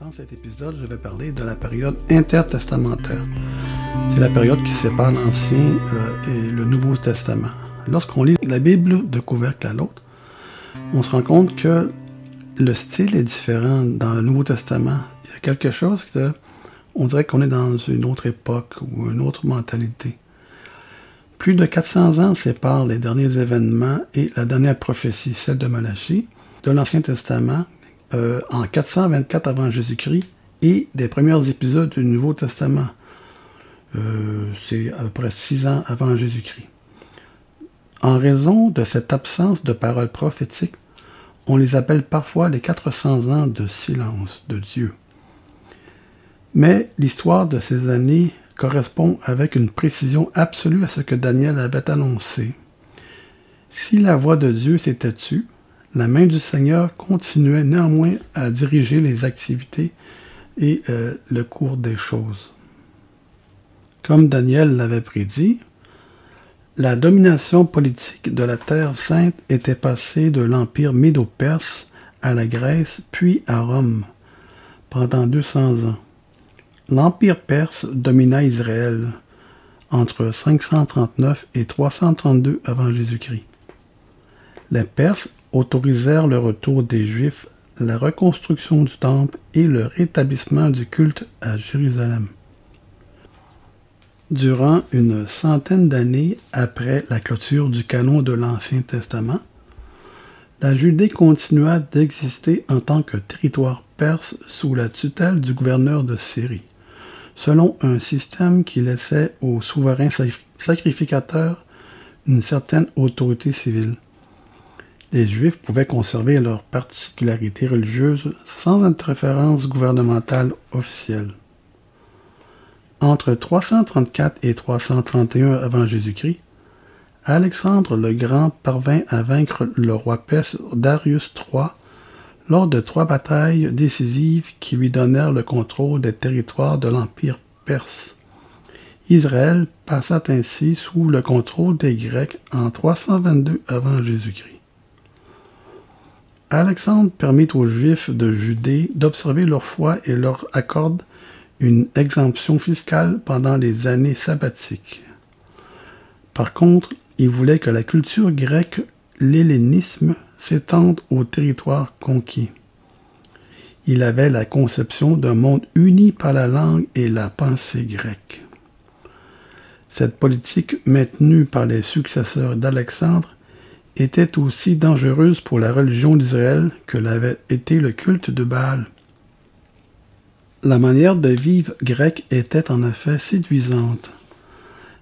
Dans cet épisode, je vais parler de la période intertestamentaire. C'est la période qui sépare l'Ancien euh, et le Nouveau Testament. Lorsqu'on lit la Bible de couvercle à l'autre, on se rend compte que le style est différent dans le Nouveau Testament. Il y a quelque chose que on dirait qu'on est dans une autre époque ou une autre mentalité. Plus de 400 ans séparent les derniers événements et la dernière prophétie, celle de Malachie, de l'Ancien Testament, euh, en 424 avant Jésus-Christ et des premiers épisodes du Nouveau Testament. Euh, c'est à peu près six ans avant Jésus-Christ. En raison de cette absence de paroles prophétiques, on les appelle parfois les 400 ans de silence de Dieu. Mais l'histoire de ces années correspond avec une précision absolue à ce que Daniel avait annoncé. Si la voix de Dieu s'était tue, la main du Seigneur continuait néanmoins à diriger les activités et euh, le cours des choses. Comme Daniel l'avait prédit, la domination politique de la Terre sainte était passée de l'Empire médo-perse à la Grèce puis à Rome pendant 200 ans. L'Empire perse domina Israël entre 539 et 332 avant Jésus-Christ. Les Perses autorisèrent le retour des Juifs, la reconstruction du temple et le rétablissement du culte à Jérusalem. Durant une centaine d'années après la clôture du canon de l'Ancien Testament, la Judée continua d'exister en tant que territoire perse sous la tutelle du gouverneur de Syrie, selon un système qui laissait aux souverains sacrificateurs une certaine autorité civile les Juifs pouvaient conserver leurs particularités religieuses sans interférence gouvernementale officielle. Entre 334 et 331 avant Jésus-Christ, Alexandre le Grand parvint à vaincre le roi perse Darius III lors de trois batailles décisives qui lui donnèrent le contrôle des territoires de l'Empire perse. Israël passa ainsi sous le contrôle des Grecs en 322 avant Jésus-Christ. Alexandre permit aux Juifs de Judée d'observer leur foi et leur accorde une exemption fiscale pendant les années sabbatiques. Par contre, il voulait que la culture grecque, l'hellénisme, s'étende au territoire conquis. Il avait la conception d'un monde uni par la langue et la pensée grecque. Cette politique maintenue par les successeurs d'Alexandre était aussi dangereuse pour la religion d'Israël que l'avait été le culte de Baal. La manière de vivre grecque était en effet séduisante,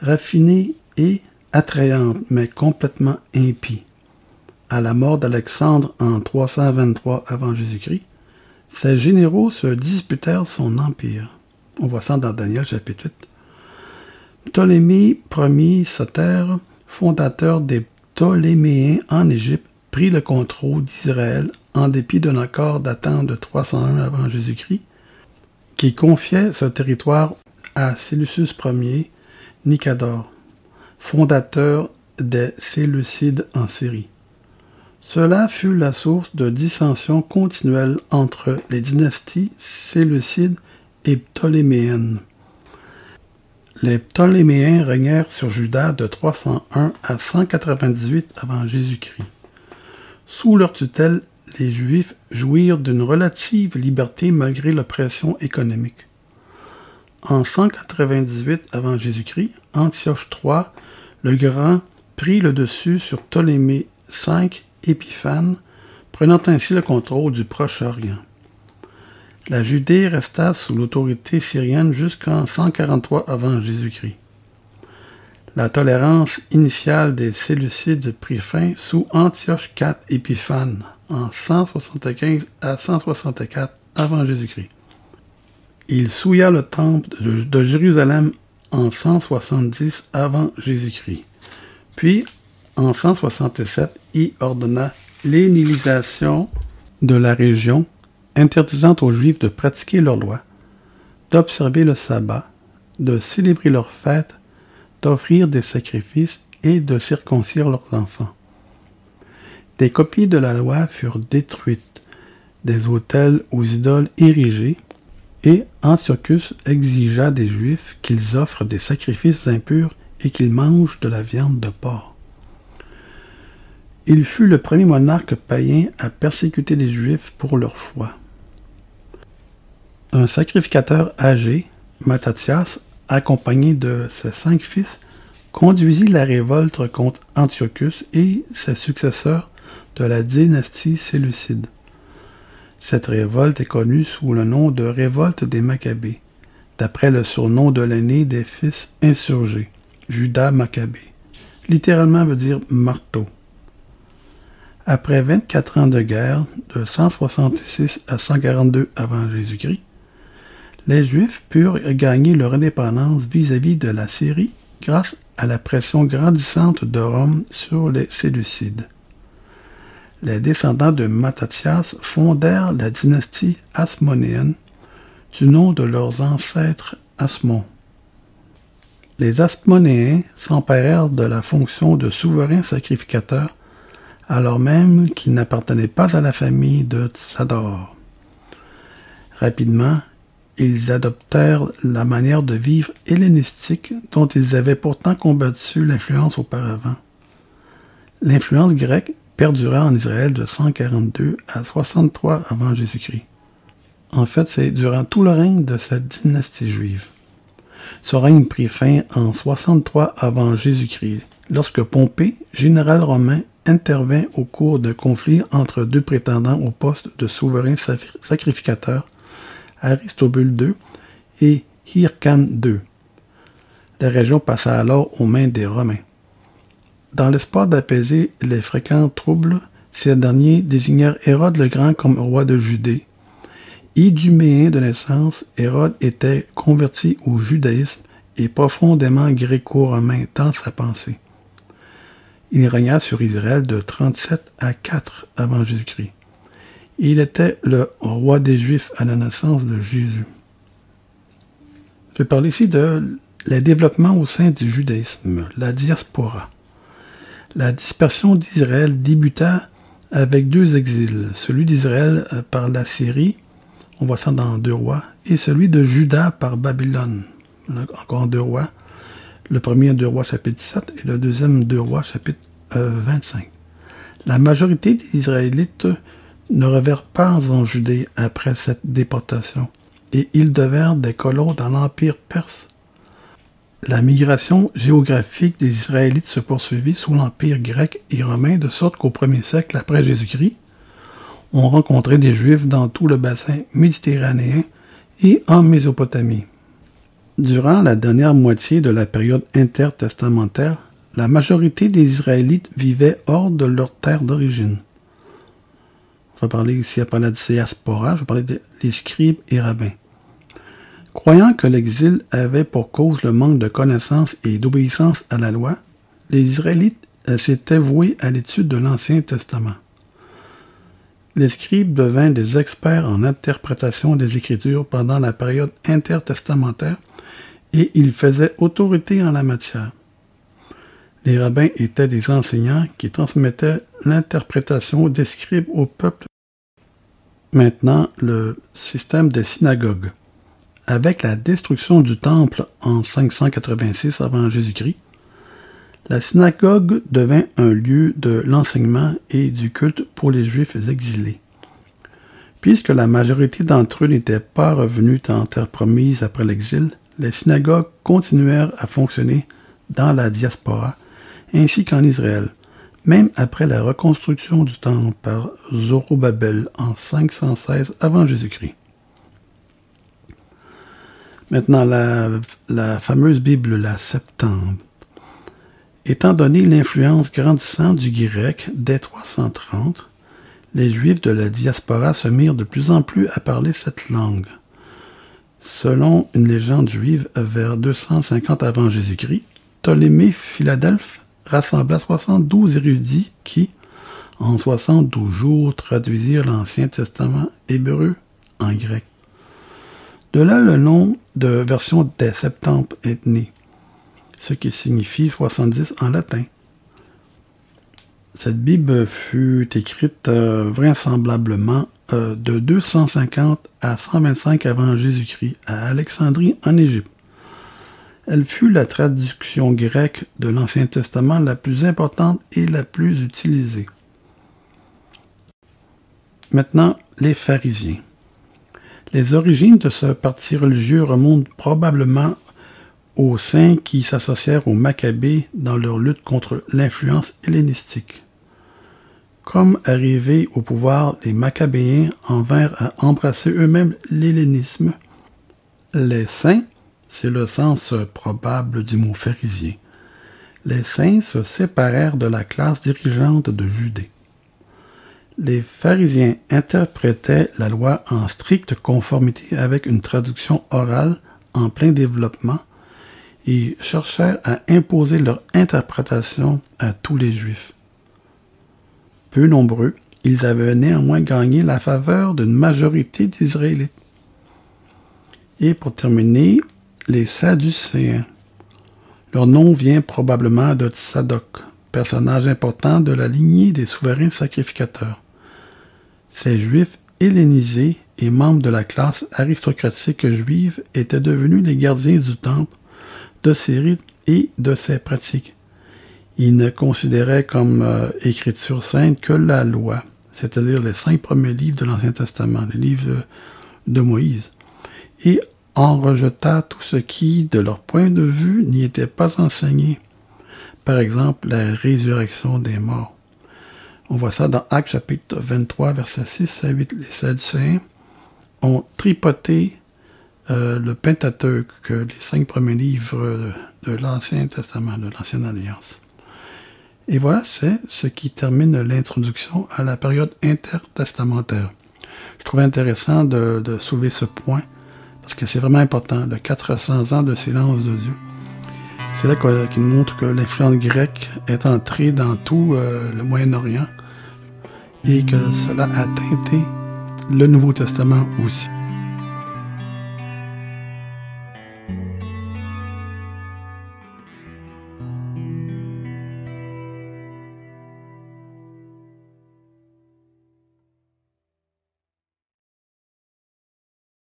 raffinée et attrayante, mais complètement impie. À la mort d'Alexandre en 323 avant Jésus-Christ, ses généraux se disputèrent son empire. On voit ça dans Daniel chapitre 8. Ptolémée Ier Soter, fondateur des Ptoléméen en Égypte prit le contrôle d'Israël en dépit d'un accord datant de 301 avant Jésus-Christ, qui confiait ce territoire à Séleucus Ier Nicador, fondateur des Séleucides en Syrie. Cela fut la source de dissensions continuelles entre les dynasties séleucides et ptoléméennes. Les Ptoléméens régnèrent sur Juda de 301 à 198 avant Jésus-Christ. Sous leur tutelle, les Juifs jouirent d'une relative liberté malgré l'oppression économique. En 198 avant Jésus-Christ, Antioche III le Grand prit le dessus sur Ptolémée V Épiphane, prenant ainsi le contrôle du Proche-Orient. La Judée resta sous l'autorité syrienne jusqu'en 143 avant Jésus-Christ. La tolérance initiale des Séleucides prit fin sous Antioche IV Épiphane en 175 à 164 avant Jésus-Christ. Il souilla le temple de Jérusalem en 170 avant Jésus-Christ. Puis, en 167, il ordonna l'énilisation de la région interdisant aux Juifs de pratiquer leurs lois, d'observer le sabbat, de célébrer leurs fêtes, d'offrir des sacrifices et de circoncire leurs enfants. Des copies de la loi furent détruites, des autels aux idoles érigés, et Antiochus exigea des Juifs qu'ils offrent des sacrifices impurs et qu'ils mangent de la viande de porc. Il fut le premier monarque païen à persécuter les Juifs pour leur foi. Un sacrificateur âgé, Mattathias, accompagné de ses cinq fils, conduisit la révolte contre Antiochus et ses successeurs de la dynastie séleucide. Cette révolte est connue sous le nom de révolte des Maccabées, d'après le surnom de l'aîné des fils insurgés, Judas Maccabée. Littéralement veut dire marteau. Après 24 ans de guerre, de 166 à 142 avant Jésus-Christ, les Juifs purent gagner leur indépendance vis-à-vis -vis de la Syrie grâce à la pression grandissante de Rome sur les Séleucides les descendants de Mattathias fondèrent la dynastie asmonéenne du nom de leurs ancêtres Asmon. Les Asmonéens s'emparèrent de la fonction de souverain sacrificateur alors même qu'ils n'appartenaient pas à la famille de Tsador. Rapidement, ils adoptèrent la manière de vivre hellénistique dont ils avaient pourtant combattu l'influence auparavant. L'influence grecque perdura en Israël de 142 à 63 avant Jésus-Christ. En fait, c'est durant tout le règne de cette dynastie juive. Ce règne prit fin en 63 avant Jésus-Christ, lorsque Pompée, général romain, intervint au cours d'un conflit entre deux prétendants au poste de souverain sacrificateur, Aristobule II et Hyrcane II. La région passa alors aux mains des Romains. Dans l'espoir d'apaiser les fréquents troubles, ces derniers désignèrent Hérode le Grand comme roi de Judée. Iduméen de naissance, Hérode était converti au judaïsme et profondément gréco-romain dans sa pensée. Il régna sur Israël de 37 à 4 avant Jésus-Christ. Il était le roi des Juifs à la naissance de Jésus. Je vais parler ici de les développements au sein du judaïsme, la diaspora. La dispersion d'Israël débuta avec deux exils, celui d'Israël euh, par la Syrie, on voit ça dans Deux Rois, et celui de Juda par Babylone, encore Deux Rois. Le premier Deux Rois chapitre 7 et le deuxième Deux Rois chapitre 25. Euh, la majorité des Israélites ne revinrent pas en Judée après cette déportation, et ils devinrent des colons dans l'Empire perse la migration géographique des Israélites se poursuivit sous l'Empire grec et romain, de sorte qu'au premier siècle après Jésus-Christ, on rencontrait des Juifs dans tout le bassin méditerranéen et en Mésopotamie. Durant la dernière moitié de la période intertestamentaire, la majorité des Israélites vivaient hors de leur terre d'origine. On va parler ici après la diaspora, je vais parler des scribes et rabbins. Croyant que l'exil avait pour cause le manque de connaissance et d'obéissance à la loi, les Israélites euh, s'étaient voués à l'étude de l'Ancien Testament. Les scribes devinrent des experts en interprétation des Écritures pendant la période intertestamentaire et ils faisaient autorité en la matière. Les rabbins étaient des enseignants qui transmettaient l'interprétation des scribes au peuple. Maintenant, le système des synagogues. Avec la destruction du temple en 586 avant Jésus-Christ, la synagogue devint un lieu de l'enseignement et du culte pour les Juifs exilés. Puisque la majorité d'entre eux n'étaient pas revenus en terre promise après l'exil, les synagogues continuèrent à fonctionner dans la diaspora ainsi qu'en Israël, même après la reconstruction du temple par Zorobabel en 516 avant Jésus-Christ. Maintenant, la, fameuse Bible, la Septembre. Étant donné l'influence grandissante du grec dès 330, les Juifs de la diaspora se mirent de plus en plus à parler cette langue. Selon une légende juive, vers 250 avant Jésus-Christ, Ptolémée Philadelphe rassembla 72 érudits qui, en 72 jours, traduisirent l'Ancien Testament hébreu en grec. De là le nom de version des Septemples est né, ce qui signifie 70 en latin. Cette Bible fut écrite euh, vraisemblablement euh, de 250 à 125 avant Jésus-Christ à Alexandrie en Égypte. Elle fut la traduction grecque de l'Ancien Testament la plus importante et la plus utilisée. Maintenant, les pharisiens. Les origines de ce parti religieux remontent probablement aux saints qui s'associèrent aux Maccabées dans leur lutte contre l'influence hellénistique. Comme arrivés au pouvoir, les Maccabéens en vinrent à embrasser eux-mêmes l'hellénisme. Les saints, c'est le sens probable du mot pharisien, les saints se séparèrent de la classe dirigeante de Judée. Les pharisiens interprétaient la loi en stricte conformité avec une traduction orale en plein développement et cherchèrent à imposer leur interprétation à tous les Juifs. Peu nombreux, ils avaient néanmoins gagné la faveur d'une majorité d'Israélites. Et pour terminer, les Sadducéens. Leur nom vient probablement de Tsadok, personnage important de la lignée des souverains sacrificateurs. Ces Juifs hellénisés et membres de la classe aristocratique juive étaient devenus les gardiens du temple de ses rites et de ses pratiques. Ils ne considéraient comme euh, écriture sainte que la loi, c'est-à-dire les cinq premiers livres de l'Ancien Testament, les livres de Moïse, et en rejeta tout ce qui, de leur point de vue, n'y était pas enseigné. Par exemple, la résurrection des morts. On voit ça dans Actes chapitre 23, versets 6 à 8. Les Sadducéens ont tripoté euh, le Pentateuque, les cinq premiers livres de l'Ancien Testament, de l'Ancienne Alliance. Et voilà, c'est ce qui termine l'introduction à la période intertestamentaire. Je trouve intéressant de, soulever ce point, parce que c'est vraiment important, le 400 ans de silence de Dieu. C'est là qu'il montre que l'influence grecque est entrée dans tout euh, le Moyen-Orient et que cela a teinté le Nouveau Testament aussi.